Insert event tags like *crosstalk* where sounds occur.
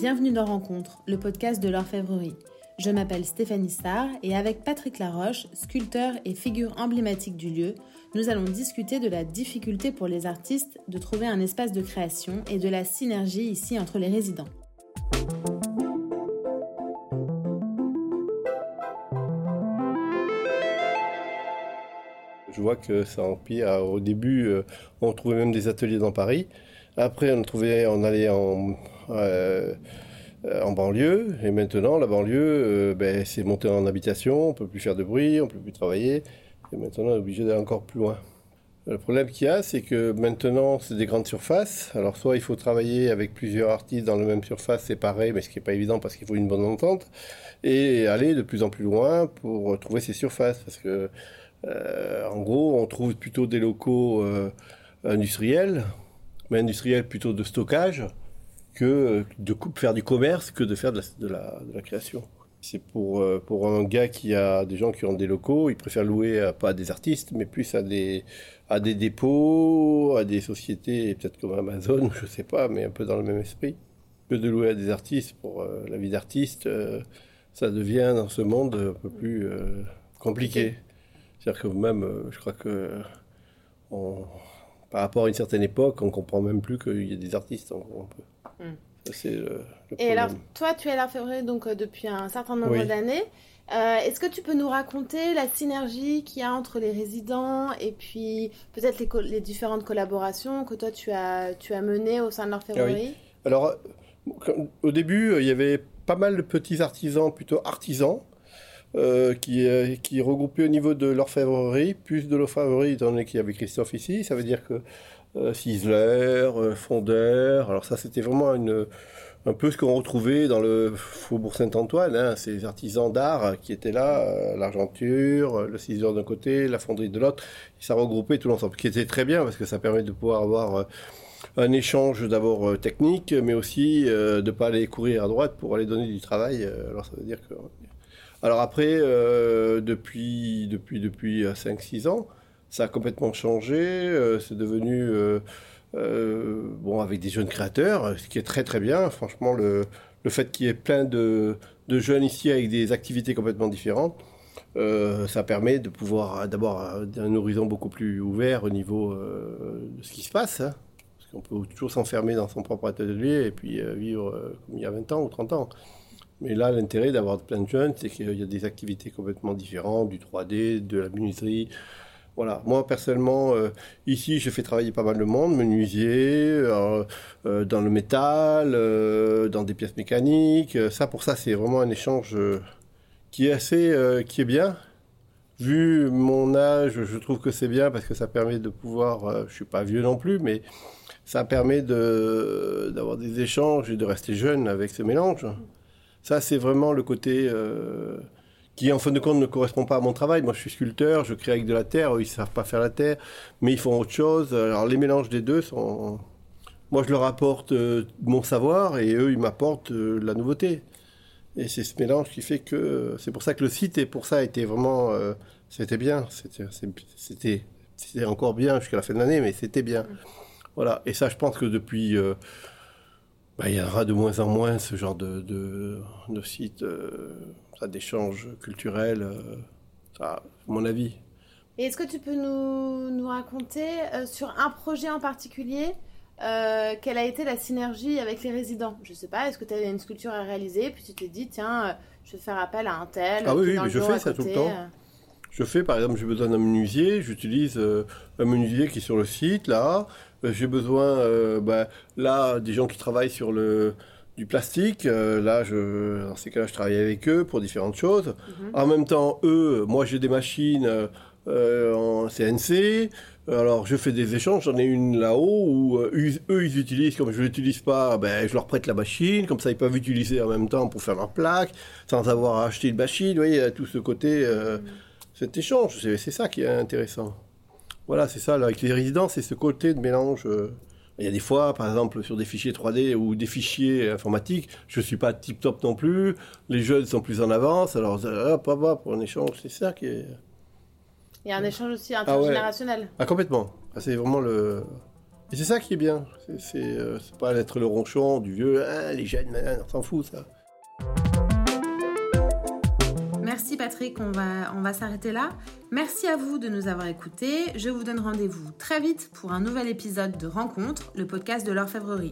Bienvenue dans Rencontre, le podcast de l'orfèvrerie. Je m'appelle Stéphanie Starr et avec Patrick Laroche, sculpteur et figure emblématique du lieu, nous allons discuter de la difficulté pour les artistes de trouver un espace de création et de la synergie ici entre les résidents. Je vois que ça empire. Au début, euh, on trouvait même des ateliers dans Paris. Après, on allait en, en banlieue. Et maintenant, la banlieue, euh, ben, c'est monté en habitation. On peut plus faire de bruit, on peut plus travailler. Et maintenant, on est obligé d'aller encore plus loin. Le problème qu'il y a, c'est que maintenant, c'est des grandes surfaces. Alors, soit il faut travailler avec plusieurs artistes dans la même surface séparée, mais ce qui n'est pas évident parce qu'il faut une bonne entente, et aller de plus en plus loin pour trouver ces surfaces. Parce que, euh, en gros, on trouve plutôt des locaux euh, industriels, mais industriels plutôt de stockage, que de faire du commerce, que de faire de la, de la création. C'est pour, euh, pour un gars qui a des gens qui ont des locaux, il préfère louer à, pas à des artistes, mais plus à des, à des dépôts, à des sociétés, peut-être comme Amazon, *laughs* je sais pas, mais un peu dans le même esprit, que de louer à des artistes pour euh, la vie d'artiste. Euh, ça devient dans ce monde un peu plus compliqué. C'est-à-dire que même, je crois que on, par rapport à une certaine époque, on comprend même plus qu'il y a des artistes. On, peut. Mm. Et alors, toi, tu es à donc euh, depuis un certain nombre d'années. Euh, est-ce que tu peux nous raconter la synergie qu'il y a entre les résidents et puis peut-être les, les, différentes collaborations que toi tu as, tu as menées au sein de l'orfèvrerie ah Alors, au début, il y avait pas mal de petits artisans, plutôt artisans, euh, qui, regroupaient au niveau de l'orfèvrerie, plus de l'orfèvrerie, étant donné qu'il y avait Christophe ici. Ça veut dire que euh, Cisler, euh, Fondeur. Alors ça, c'était vraiment un peu ce qu'on retrouvait dans le Faubourg Saint-Antoine, hein, ces artisans d'art qui étaient là, euh, l'argenture, le ciseleur d'un côté, la fonderie de l'autre, ça regroupait tout l'ensemble, qui était très bien parce que ça permet de pouvoir avoir un échange d'abord technique, mais aussi de ne pas aller courir à droite pour aller donner du travail. alors ça veut dire que... Alors après, depuis, depuis, depuis 5-6 ans, ça a complètement changé. Euh, c'est devenu euh, euh, bon avec des jeunes créateurs, ce qui est très très bien. Franchement, le, le fait qu'il y ait plein de, de, jeunes ici avec des activités complètement différentes, ça permet de pouvoir d'abord un horizon beaucoup plus ouvert au niveau de ce qui se passe. Hein. parce qu'on peut toujours s'enfermer dans son propre atelier et puis vivre comme il y a 20 ans ou 30 ans. Mais là, l'intérêt d'avoir plein de jeunes, c'est qu'il y a des activités complètement différentes, du 3D, de la menuiserie, voilà, moi personnellement, euh, ici, je fais travailler pas mal de monde, menuisier, euh, euh, dans le métal, dans des pièces mécaniques. Ça, pour ça, c'est vraiment un échange qui est assez, qui est bien. Vu mon âge, je trouve que c'est bien parce que ça permet de pouvoir, je suis pas vieux non plus, mais ça permet d'avoir des échanges et de rester jeune avec ce mélange. Ça, c'est vraiment le côté qui en fin de compte ne correspond pas à mon travail. Moi, je suis sculpteur, je crée avec de la terre, eux, ils savent pas faire la terre, mais ils font autre chose. Alors, les mélanges des deux sont... Moi, je leur apporte euh, mon savoir et eux, ils m'apportent euh, la nouveauté. Et c'est ce mélange qui fait que... C'est pour ça que le site, et pour ça, était vraiment... Euh, c'était bien. C'était c'était encore bien jusqu'à la fin de l'année, mais c'était bien. Voilà. Et ça, je pense que depuis... Bah, il y aura de moins en moins ce genre de, de, de site d'échanges culturels, euh, ça, à mon avis. Et est-ce que tu peux nous, nous raconter euh, sur un projet en particulier euh, quelle a été la synergie avec les résidents? Je sais pas, est-ce que tu avais une sculpture à réaliser, puis tu t'es dit, tiens, je vais faire appel à un tel. Ah oui, oui mais je fais ça tout le temps. Je fais, par exemple, j'ai besoin d'un menuisier, j'utilise un menuisier qui est sur le site, là. j'ai besoin, bah, là, des gens qui travaillent sur le, du plastique. Euh, là, je, dans ces cas-là, je travaille avec eux pour différentes choses. Mhm. En même temps, eux, moi, j'ai des machines euh, en CNC. Alors, je fais des échanges. J'en ai une là-haut où euh, eux, ils utilisent. Comme je l'utilise pas, ben, je leur prête la machine. Comme ça, ils peuvent utiliser en même temps pour faire leur plaque, sans avoir à acheter une machine. Vous voyez, il y a tout ce côté, mhm. Cet échange. C'est ça qui est intéressant. Voilà, c'est ça. Là, avec les résidents, c'est ce côté de mélange. Il y a des fois, par exemple, sur des fichiers 3D ou des fichiers informatiques, je suis pas tip top non plus. Les jeunes sont plus en avance, alors hop, hop, hop, pour un échange, c'est ça qui est. Il y a un échange aussi intergénérationnel. Ah, complètement. Ah, c'est vraiment le. Et c'est ça qui est bien. C'est pas d'être le ronchon du vieux, ah, les jeunes, on s'en fout ça. Merci Patrick, on va, s'arrêter là. Merci à vous de nous avoir écoutés. Je vous donne rendez-vous très vite pour un nouvel épisode de Rencontre, le podcast de l'orfèvrerie.